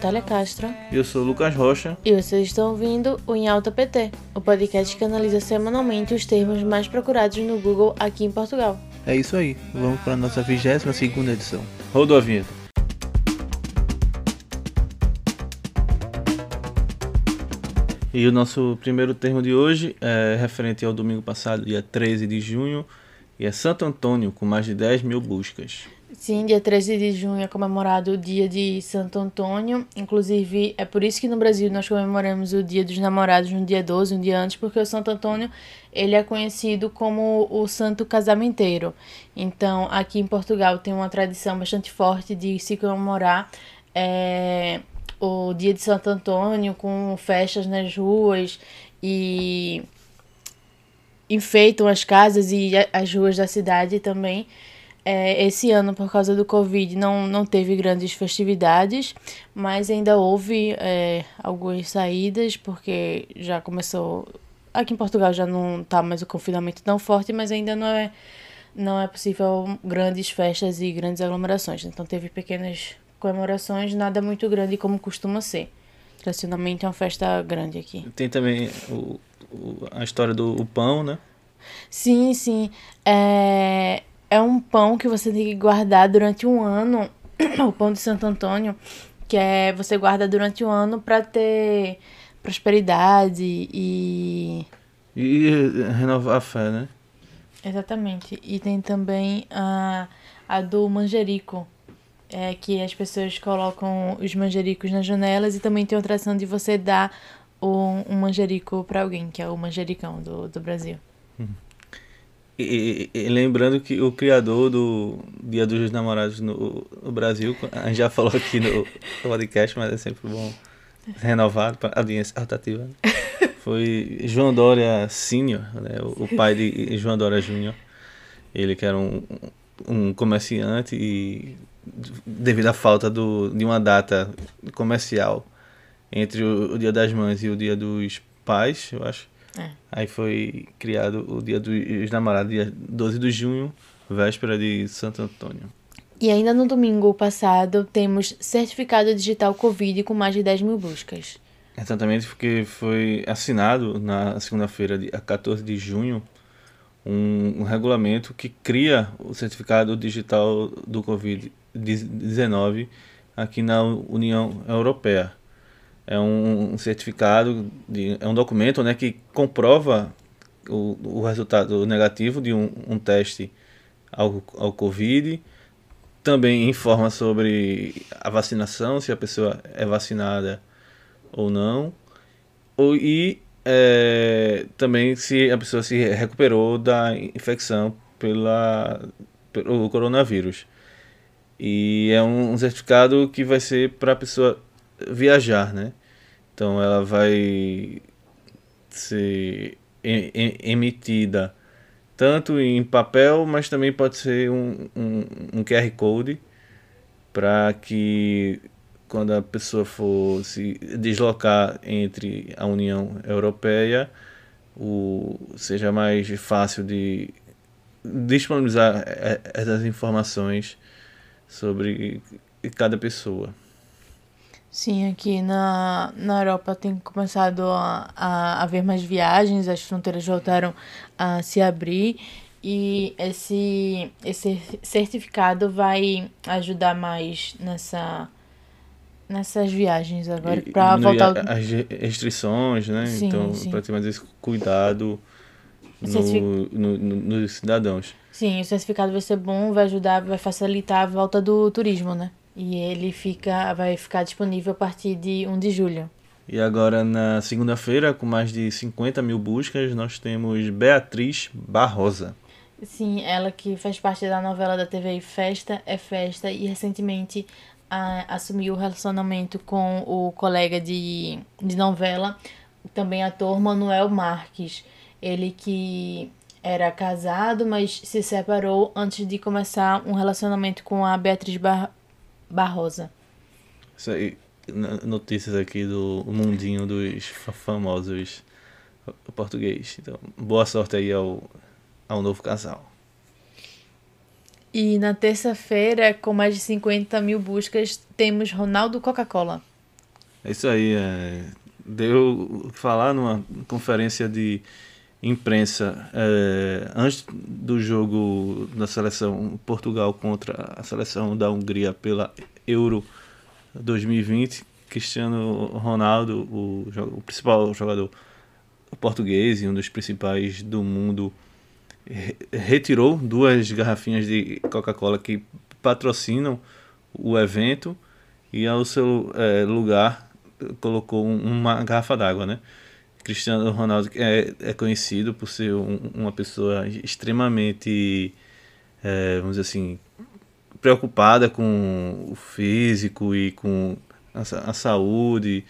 Natália Castro Eu sou o Lucas Rocha. e vocês estão ouvindo o Em Alta PT, o podcast que analisa semanalmente os termos mais procurados no Google aqui em Portugal. É isso aí, vamos para a nossa 22 segunda edição. Rodou a vinheta. E o nosso primeiro termo de hoje é referente ao domingo passado, dia 13 de junho, e é Santo Antônio, com mais de 10 mil buscas. Sim, dia 13 de junho é comemorado o dia de Santo Antônio. Inclusive, é por isso que no Brasil nós comemoramos o dia dos namorados no dia 12, um dia antes, porque o Santo Antônio ele é conhecido como o santo casamenteiro. Então, aqui em Portugal tem uma tradição bastante forte de se comemorar é, o dia de Santo Antônio com festas nas ruas e enfeitam as casas e as ruas da cidade também. É, esse ano, por causa do Covid, não, não teve grandes festividades, mas ainda houve é, algumas saídas, porque já começou. Aqui em Portugal já não tá mais o confinamento tão forte, mas ainda não é, não é possível grandes festas e grandes aglomerações. Então teve pequenas comemorações, nada muito grande como costuma ser. Tradicionalmente é uma festa grande aqui. Tem também o- o- a história do o pão, né? Sim, sim. É, é um pão que você tem que guardar durante um ano. O pão de Santo Antônio, que é você guarda durante um ano para ter prosperidade e. E renovar a fé, né? Exatamente. E tem também a, a do manjerico. É que as pessoas colocam os manjericos nas janelas e também tem a tradição de você dar um, um manjerico para alguém, que é o manjericão do, do Brasil. E, e- e lembrando que o criador do Dia dos Namorados no, no Brasil, a gente já falou aqui no podcast, mas é sempre bom renovar para a audiência rotativa, né? foi João Dória Senior, né? o, o pai de João Dória Júnior. Ele que era um, um comerciante e devido à falta do, de uma data comercial entre o, o Dia das Mães e o Dia dos Pais, eu acho, É. Aí foi criado o Dia dos Namorados, dia 12 de junho, véspera de Santo Antônio. E ainda no domingo passado temos certificado digital Covid com mais de 10 mil buscas. Exatamente porque foi assinado na segunda-feira, dia 14 de junho, um, um regulamento que cria o certificado digital do Covid-19 aqui na União Europeia. É um, um certificado, de, é um documento né, que comprova o, o resultado negativo de um, um teste ao, ao Covid, também informa sobre a vacinação, se a pessoa é vacinada ou não, ou, e é, também se a pessoa se recuperou da infecção pela, pelo coronavírus. E é um, um certificado que vai ser para a pessoa viajar, né? Então ela vai ser em- em- emitida tanto em papel, mas também pode ser um, um, um QR Code para que quando a pessoa for se deslocar entre a União Europeia, o, seja mais fácil de disponibilizar eh, essas informações sobre cada pessoa. Sim, aqui na, na Europa tem começado a, a haver mais viagens, as fronteiras voltaram a se abrir e esse, esse certificado vai ajudar mais nessa, nessas viagens agora para voltar. as re- restrições, né? Sim, então, para ter mais esse cuidado Certific- no- no- nos cidadãos. Sim, o certificado vai ser bom, vai ajudar, vai facilitar a volta do turismo, né? E ele fica, vai ficar disponível a partir de 1 de julho. E agora, na segunda-feira, com mais de 50 mil buscas, nós temos Beatriz Barrosa. Sim, ela que faz parte da novela da TV Festa é Festa e recentemente ah, assumiu o relacionamento com o colega de, de novela, também ator Manuel Marques. Ele que era casado, mas se separou antes de começar um relacionamento com a Beatriz Bar Barrosa. Isso aí, notícias aqui do mundinho dos fa- famosos português. Então, boa sorte aí ao, ao novo casal. E na terça-feira, com mais de 50 mil buscas, temos Ronaldo Coca-Cola. É isso aí. É, deu falar numa conferência de imprensa é, antes do jogo da seleção Portugal contra a seleção da Hungria pela Euro 2020. Cristiano Ronaldo, o, o principal jogador português e um dos principais do mundo, re- retirou duas garrafinhas de Coca-Cola que patrocinam o evento e ao seu eh, lugar colocou um- uma garrafa d'água, né? Cristiano Ronaldo é, é conhecido por ser um- uma pessoa extremamente, eh, vamos dizer assim, preocupada com o físico e com a, a saúde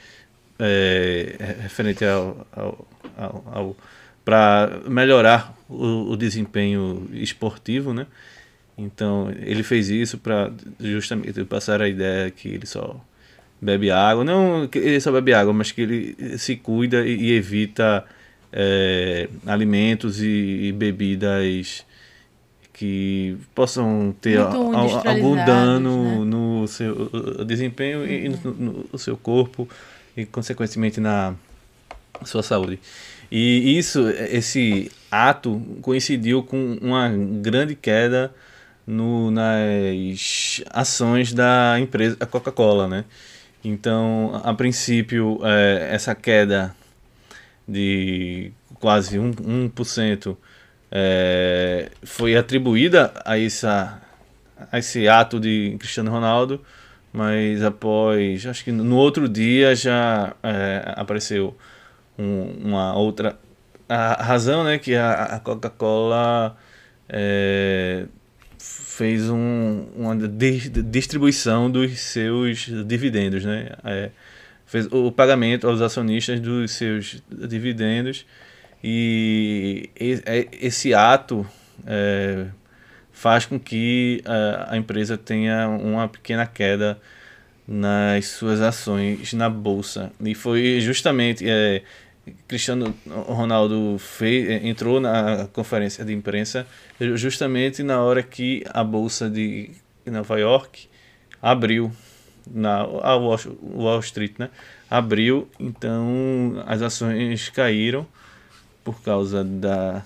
eh, referente ao, ao, ao, ao para melhorar o, o desempenho esportivo, né? Então ele fez isso para justamente passar a ideia que ele só bebe água, não que ele só bebe água, mas que ele se cuida e, e evita eh, alimentos e, e bebidas que possam ter Muito al- algum dano né? no seu desempenho e no, no- no seu corpo e consequentemente na sua saúde. E isso, esse ato coincidiu com uma grande queda no, nas ações da empresa a Coca-Cola, né? Então, a princípio, eh, essa queda de quase 1%, 1% eh, foi atribuída a, essa, a esse ato de Cristiano Ronaldo, mas após, acho que no outro dia já eh, apareceu um- uma outra a razão, né, que a, a Coca-Cola eh, fez um, uma dis- distribuição dos seus dividendos, né? É, fez o pagamento aos acionistas dos seus dividendos e é- esse ato é, faz com que a, a empresa tenha uma pequena queda nas suas ações na bolsa e foi justamente é, Cristiano Ronaldo fez, entrou na conferência de imprensa justamente na hora que a bolsa de Nova York abriu na a Wall, Street, né? Abriu, então as ações caíram por causa da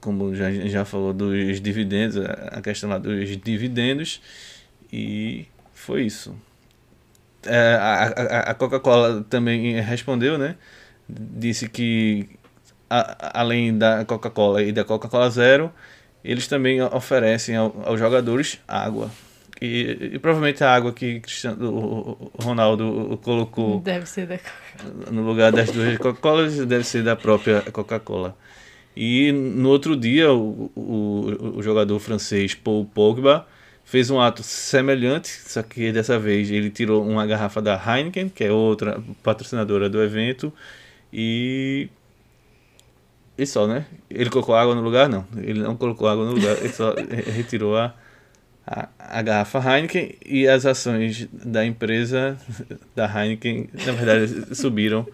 como já já falou dos dividendos, a questão lá dos dividendos e foi isso. É, a, a, a Coca-Cola também respondeu, né? Disse que a- além da Coca-Cola e da Coca-Cola Zero, eles também oferecem ao- aos jogadores água. E, e provavelmente a água que Cristiano Ronaldo colocou Deve ser da Coca. no lugar das duas Coca-Colas deve ser da própria Coca-Cola. E no outro dia, o, o, o jogador francês Paul Pogba fez um ato semelhante, só que dessa vez ele tirou uma garrafa da Heineken, que é outra patrocinadora do evento, e. E só, né? Ele colocou água no lugar? Não. Ele não colocou água no lugar, ele só retirou a, a, a garrafa Heineken e as ações da empresa da Heineken, na verdade, subiram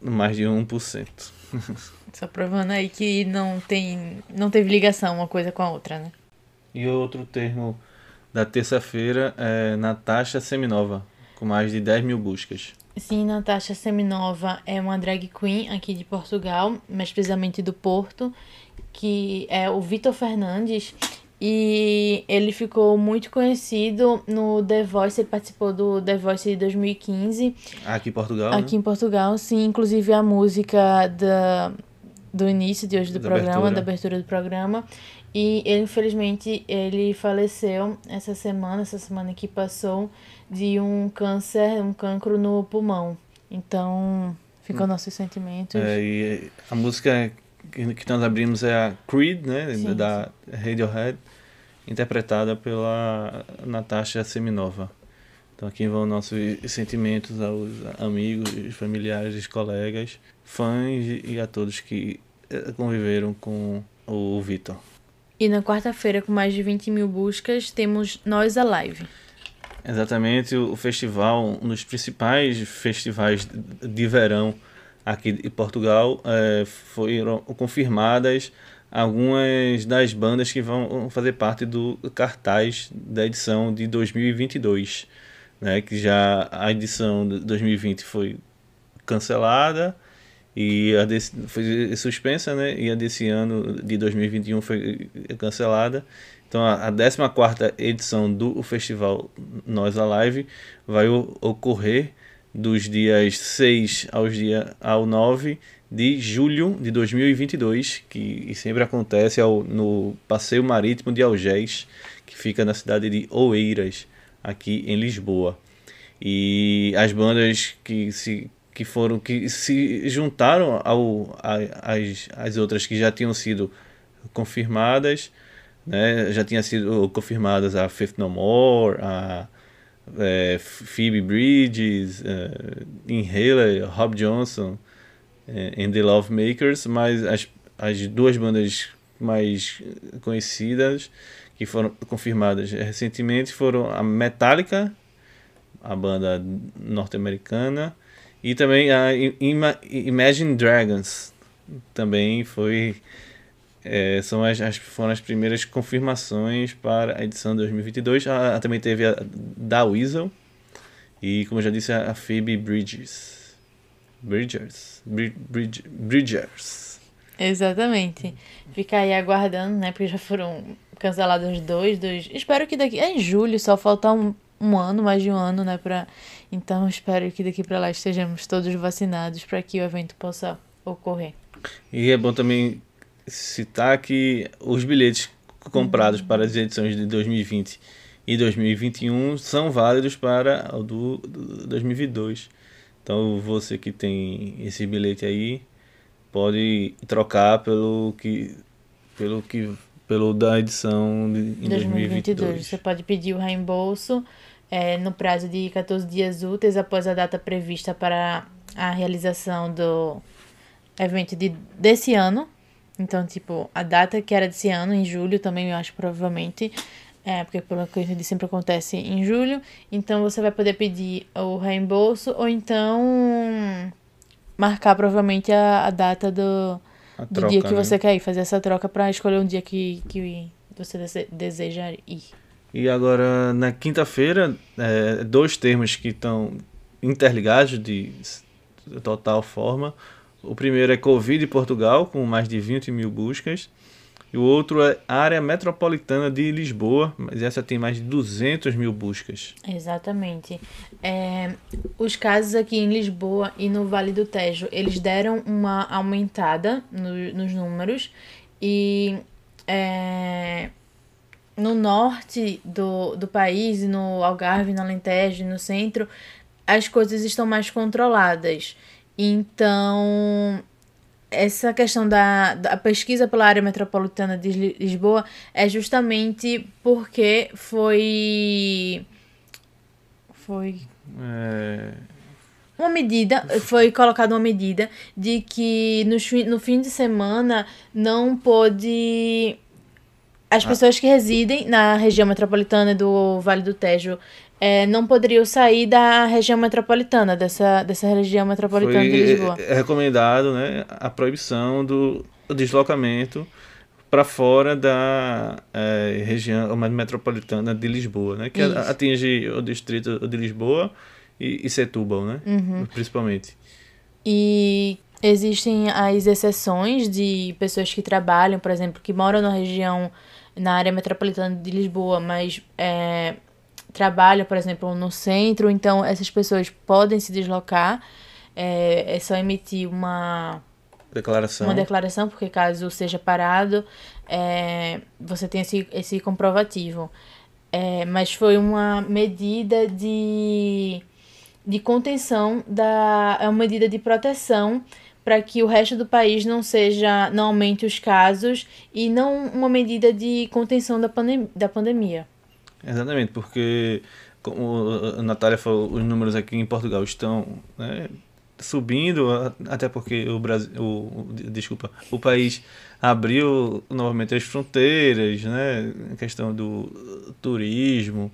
mais de 1%. Só provando aí que não tem. não teve ligação uma coisa com a outra, né? E outro termo da terça-feira é Natasha Seminova, com mais de 10 mil buscas. Sim, Natasha Seminova é uma drag queen aqui de Portugal, mais precisamente do Porto, que é o Vitor Fernandes. E ele ficou muito conhecido no The Voice, ele participou do The Voice de 2015, Aqui em Portugal, aqui né? em Portugal, sim, inclusive a música da, do início de hoje do Da programa, abertura. da abertura do programa. E ele, infelizmente, ele faleceu essa semana, essa semana que passou, de um câncer, um cancro no pulmão. Então, ficam nossos sentimentos. Hum. É, e a música que nós abrimos é a Creed, né? Sim, da Radiohead, interpretada pela Natasha Seminova. Então aqui vão nossos sentimentos aos amigos, familiares, colegas, fãs e a todos que eh, conviveram com o Vitor. E na quarta-feira, com mais de 20 mil buscas, temos Nós Alive. Exatamente, o festival, um dos principais festivais de verão aqui de Portugal, é, foram confirmadas algumas das bandas que vão fazer parte do cartaz da edição de 2022, né, que já a edição de 2020 foi cancelada e a desse, foi suspensa, né, e a desse ano de 2021 foi cancelada. Então a, a 14 edição do festival Nós Alive vai ocorrer dos dias 6 aos dia, ao 9 de julho de 2022, que sempre acontece ao, no Passeio Marítimo de Algés, que fica na cidade de Oeiras, aqui em Lisboa. E as bandas que se que foram que se juntaram ao a, as, as outras que já tinham sido confirmadas, né? Já tinha sido confirmadas a Fifth No More, a é, Phoebe Bridges, é, Inhaler, Rob Johnson é, and The Love Makers, mas as, as duas bandas mais conhecidas que foram confirmadas recentemente foram a Metallica, a banda norte-americana, e também a Imagine Dragons também foi é, são as, as, foram as primeiras confirmações para a edição de 2022. A, a, também teve a da Weasel e, como eu já disse, a, a Phoebe Bridges. Bridgers. Bridge, Bridgers. Exatamente. Fica aí aguardando, né? Porque já foram cancelados dois, dois. Espero que daqui. É em julho, só falta um, um ano, mais de um ano, né? Pra... Então espero que daqui para lá estejamos todos vacinados para que o evento possa ocorrer. E é bom também citar que os bilhetes comprados para as edições de 2020 e 2021 são válidos para o do, do 2022. Então você que tem esse bilhete aí pode trocar pelo que pelo que pelo da edição de, em 2022. 2022. Você pode pedir o reembolso é, no prazo de 14 dias úteis após a data prevista para a realização do evento de, desse ano, então, tipo, a data que era desse ano, em julho também, eu acho provavelmente. É, porque pelo que eu entendi sempre acontece em julho. Então você vai poder pedir o reembolso ou então marcar provavelmente a, a data do, a do troca, dia que né? você quer ir, fazer essa troca para escolher um dia que, que você deseja ir. E agora, na quinta-feira, é, dois termos que estão interligados de total forma. O primeiro é Covid Portugal, com mais de 20 mil buscas. E o outro é Área Metropolitana de Lisboa, mas essa tem mais de 200 mil buscas. Exatamente. É, os casos aqui em Lisboa e no Vale do Tejo, eles deram uma aumentada no, nos números. E é, no norte do, do país, no Algarve, no Alentejo, no centro, as coisas estão mais controladas. Então, essa questão da, da pesquisa pela área metropolitana de Lisboa é justamente porque foi. Foi. É... Uma medida, foi colocada uma medida de que no, no fim de semana não pôde. As ah. pessoas que residem na região metropolitana do Vale do Tejo é, não poderiam sair da região metropolitana, dessa, dessa região metropolitana Foi de Lisboa. É, é recomendado né, a proibição do deslocamento para fora da é, região metropolitana de Lisboa, né, que Isso. atinge o distrito de Lisboa e, e Setúbal, né, uhum. principalmente. E existem as exceções de pessoas que trabalham, por exemplo, que moram na região, na área metropolitana de Lisboa, mas é, trabalham, por exemplo, no centro, então essas pessoas podem se deslocar. É, é só emitir uma declaração. Uma declaração, porque caso seja parado, é, você tem esse, esse comprovativo. É, mas foi uma medida de, de contenção, da, é uma medida de proteção para que o resto do país não seja, não aumente os casos e não uma medida de contenção da, pandem da pandemia. Exatamente, porque, como a Natália falou, os números aqui em Portugal estão né, subindo, até porque o Brasil, o, desculpa, o país abriu novamente as fronteiras, né, a questão do turismo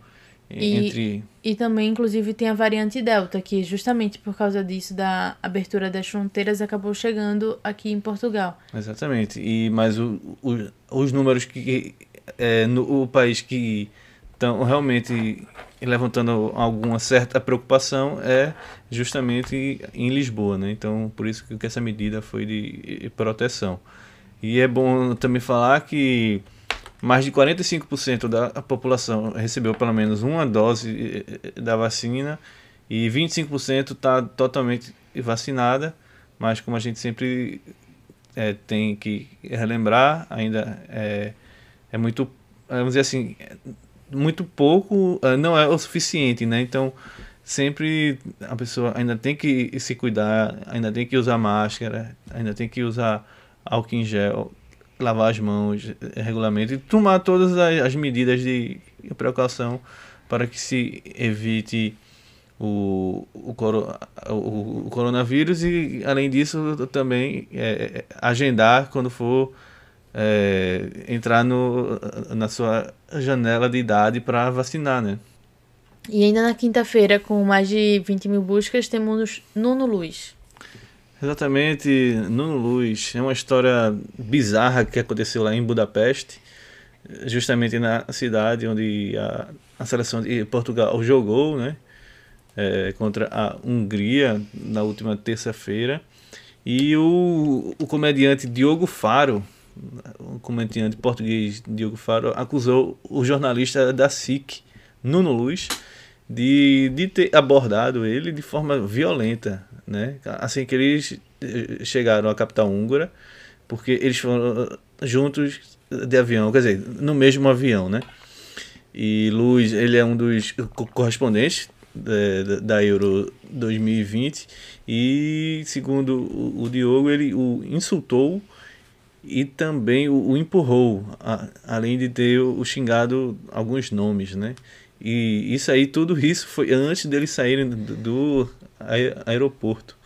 E- entre E também, inclusive, tem a variante Delta, que justamente por causa disso, da abertura das fronteiras, acabou chegando aqui em Portugal. Exatamente. E mas o, o- os números que é, no o país que estão realmente levantando alguma certa preocupação é justamente em Lisboa, né? Então por isso que essa medida foi de proteção. E é bom também falar que mais de 45% da população recebeu pelo menos uma dose eh, da vacina e 25% está totalmente vacinada, mas como a gente sempre é, tem que relembrar, ainda é, é muito, vamos dizer assim, muito pouco, eh, não é o suficiente, né? Então, sempre a pessoa ainda tem que se cuidar, ainda tem que usar máscara, ainda tem que usar álcool em gel, lavar as mãos eh, regularmente e tomar todas as, as medidas de precaução para que se evite o, o, o, o coronavírus e além disso também é, agendar quando for é, entrar no, na sua janela de idade para vacinar, né? E ainda na quinta-feira, com mais de 20 mil buscas, temos Nuno Luz. Exatamente, Nuno Luz. É uma história bizarra que aconteceu lá em Budapeste, justamente na cidade onde a, a seleção de Portugal jogou, né? É, contra a Hungria na última terça-feira. E o, o comediante Diogo Faro, o comediante português Diogo Faro, acusou o jornalista da SIC, Nuno Luz, de, de ter abordado ele de forma violenta, né? Assim que eles eh, chegaram à capital húngara, porque eles foram juntos de avião, quer dizer, no mesmo avião, né? E Luz, ele é um dos co- correspondentes eh, da, Euro 2020 e, segundo o, Diogo, ele o insultou e também o, empurrou, além de ter o, xingado alguns nomes, né? E isso aí, tudo isso foi antes deles saírem do ae- aeroporto.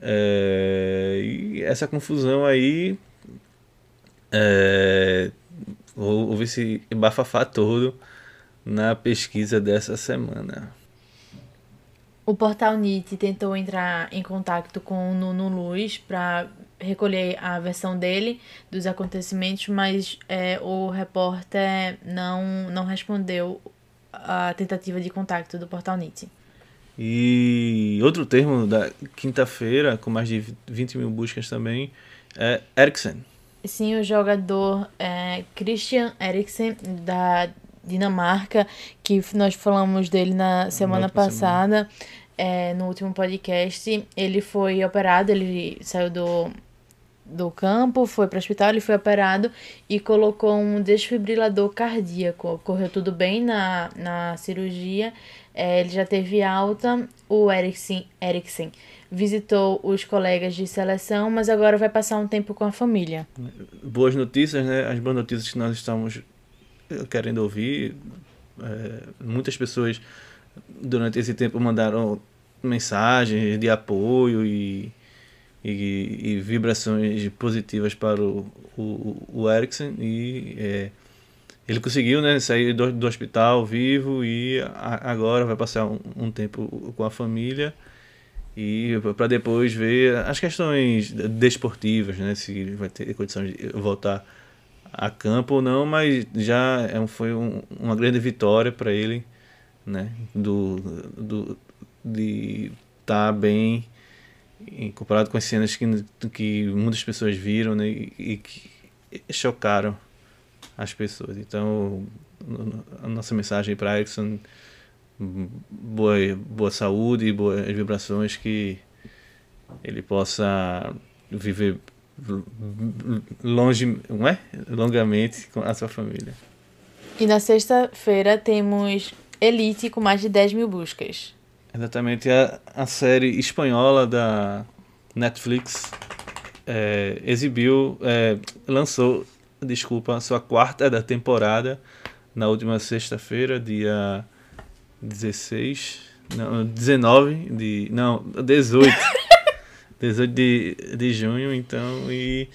É, e essa confusão aí é, hou- houve esse bafafá todo na pesquisa dessa semana. O portal NIT tentou entrar em contato com o Nuno Luz para recolher a versão dele dos acontecimentos, mas é, o repórter não, não respondeu a tentativa de contato do portal NIT. E outro termo da quinta-feira, com mais de 20 mil buscas também, é Eriksen. Sim, o jogador é, Christian Eriksen, da Dinamarca, que nós falamos dele na semana passada, é, no último podcast. Ele foi operado, ele saiu do, do campo, foi para o hospital, ele foi operado e colocou um desfibrilador cardíaco. Correu tudo bem na, na cirurgia, é, ele já teve alta. O Eriksen, Eriksen visitou os colegas de seleção, mas agora vai passar um tempo com a família. Boas notícias, né? As boas notícias que nós estamos eh, querendo ouvir. É, muitas pessoas durante esse tempo mandaram mensagens de apoio e, e, e vibrações positivas para o, o, o Eriksen e é, ele conseguiu né, sair do, do hospital vivo e a- agora vai passar um, um tempo com a família e para depois ver as questões desportivas, né, se vai ter condições de voltar a campo ou não, mas já é um- foi um- uma grande vitória para ele, né, do, do de estar bem em- comparado com as cenas que, que muitas pessoas viram, né, e, e que chocaram as pessoas. Então, a nossa mensagem para Erickson boa, boa saúde boas vibrações que ele possa viver longe, não é? longamente com a sua família. E na sexta-feira temos Elite com mais de 10 mil buscas. Exatamente a, a série espanhola da Netflix é, exibiu, é, lançou, desculpa, a sua quarta da temporada na última sexta-feira, dia 16, não, 19 de, não, 18, 18 de, de junho, então, e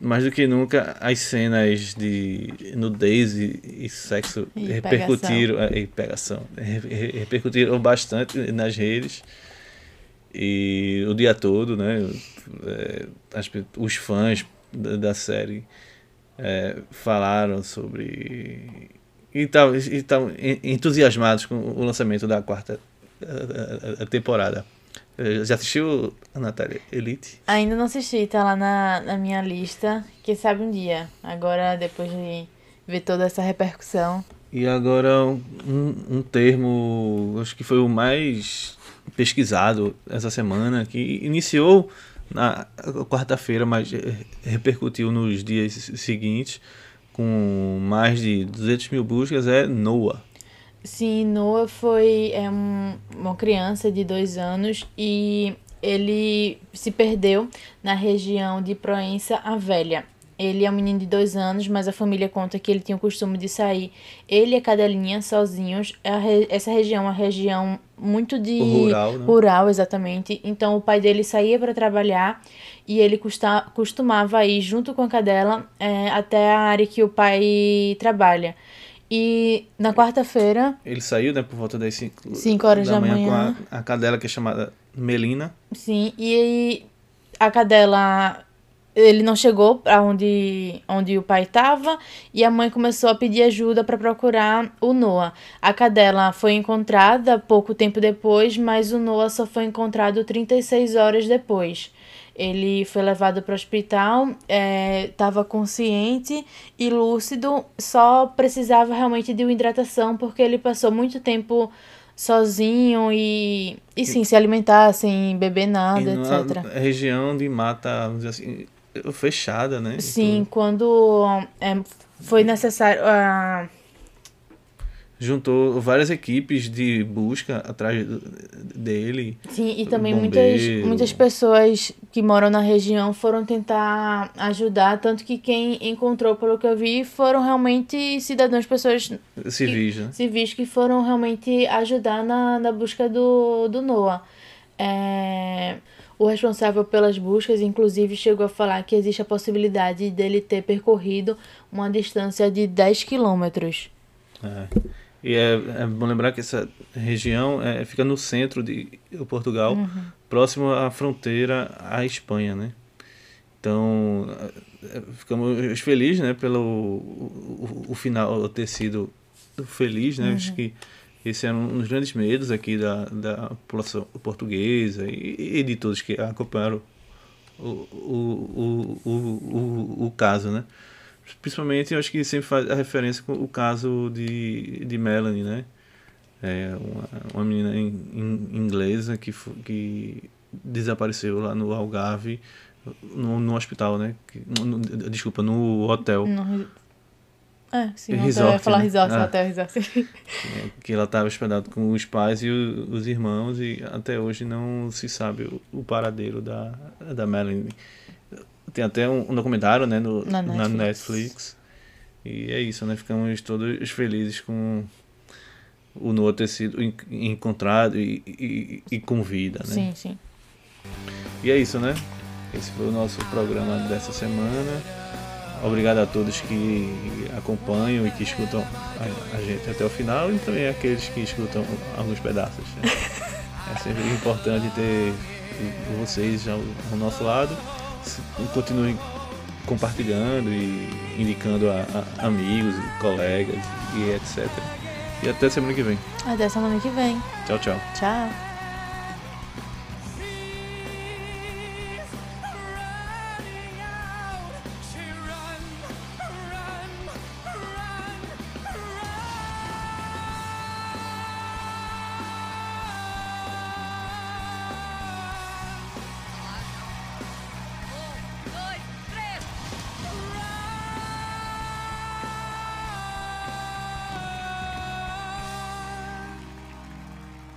mais do que nunca, as cenas de nudez e, e sexo E repercutiram. é, E pegação. re- re- repercutiram bastante nas redes. E o dia todo, né? é, os fãs da série é, falaram sobre. E e en- entusiasmados com o lançamento da quarta eh, eh, temporada. Eh, Já assistiu, Natália? Elite? Ainda não assisti, tá lá na, na minha lista. Quem sabe um dia. Agora, depois de ver toda essa repercussão. E agora um, um termo, acho que foi o mais pesquisado essa semana, que iniciou na quarta-feira, mas eh, repercutiu nos dias seguintes, com mais de 200 mil buscas, é NOAA. Sim, Noah foi é um- uma criança de dois anos e ele se perdeu na região de Proença a Velha. Ele é um menino de dois anos, mas a família conta que ele tinha o costume de sair, ele e a cadelinha, sozinhos. A re- Essa região é uma região muito de Rural, né? rural, exatamente. Então o pai dele saía para trabalhar e ele custa- costumava ir junto com a cadela é, até a área que o pai trabalha. E na quarta-feira, Ele saiu, né, por volta das 5 Cinco horas da manhã. com a, a cadela que é chamada Melina. sim, e a cadela ele não chegou para onde, onde o pai estava e a mãe começou a pedir ajuda para procurar o Noah. A cadela foi encontrada pouco tempo depois, mas o Noah só foi encontrado 36 horas depois. Ele foi levado para o hospital, estava consciente e lúcido, só precisava realmente de uma hidratação porque ele passou muito tempo sozinho e, e sim, se alimentar sem beber nada, e etc. região de mata, vamos dizer assim, fechada, né? Sim, quando é, foi necessário. ah, juntou várias equipes de busca atrás dele. sim, e também muitas, Bombeiro. muitas pessoas que moram na região foram tentar ajudar, tanto que quem encontrou, pelo que eu vi, foram realmente cidadãos, pessoas Civis, né? civis que foram realmente ajudar na, na busca do, do Noah. É, o responsável pelas buscas, inclusive, chegou a falar que existe a possibilidade dele ter percorrido uma distância de 10 quilômetros. É. E é, é bom lembrar que essa região é, fica no centro de Portugal, próximo à fronteira à Espanha, né? Então, é, ficamos felizes, né, pelo o, o- o final ter sido feliz, né? Acho que esse é um dos grandes medos aqui da, da população portuguesa e, e de todos que acompanharam o, o, o, o, o, caso, né? Principalmente, eu acho que sempre faz a referência com o caso de, de Melanie, né? É uma, uma menina in, in- inglesa que, que desapareceu lá no Algarve, no, no hospital, né? No- desculpa, no hotel. No... É, sim, resort, falar né? resort, Ah. hotel, resort. É, que ela estava hospedada com os pais e o- os irmãos e até hoje não se sabe o, o paradeiro da, da Melanie. Tem até um, um documentário né, no, Na na, Netflix. Netflix. E é isso, né? Ficamos todos felizes com o Noah ter sido en- encontrado e, e, e com vida, né? Sim, sim. E é isso, né? Esse foi o nosso programa dessa semana. Obrigado a todos que acompanham e que escutam a, a gente até o final e também aqueles que escutam alguns pedaços. né? É sempre importante ter vocês ao, ao nosso lado. Continuem compartilhando e indicando a, a amigos, colegas e etc. E até semana que vem. Até semana que vem. Tchau, tchau. Tchau.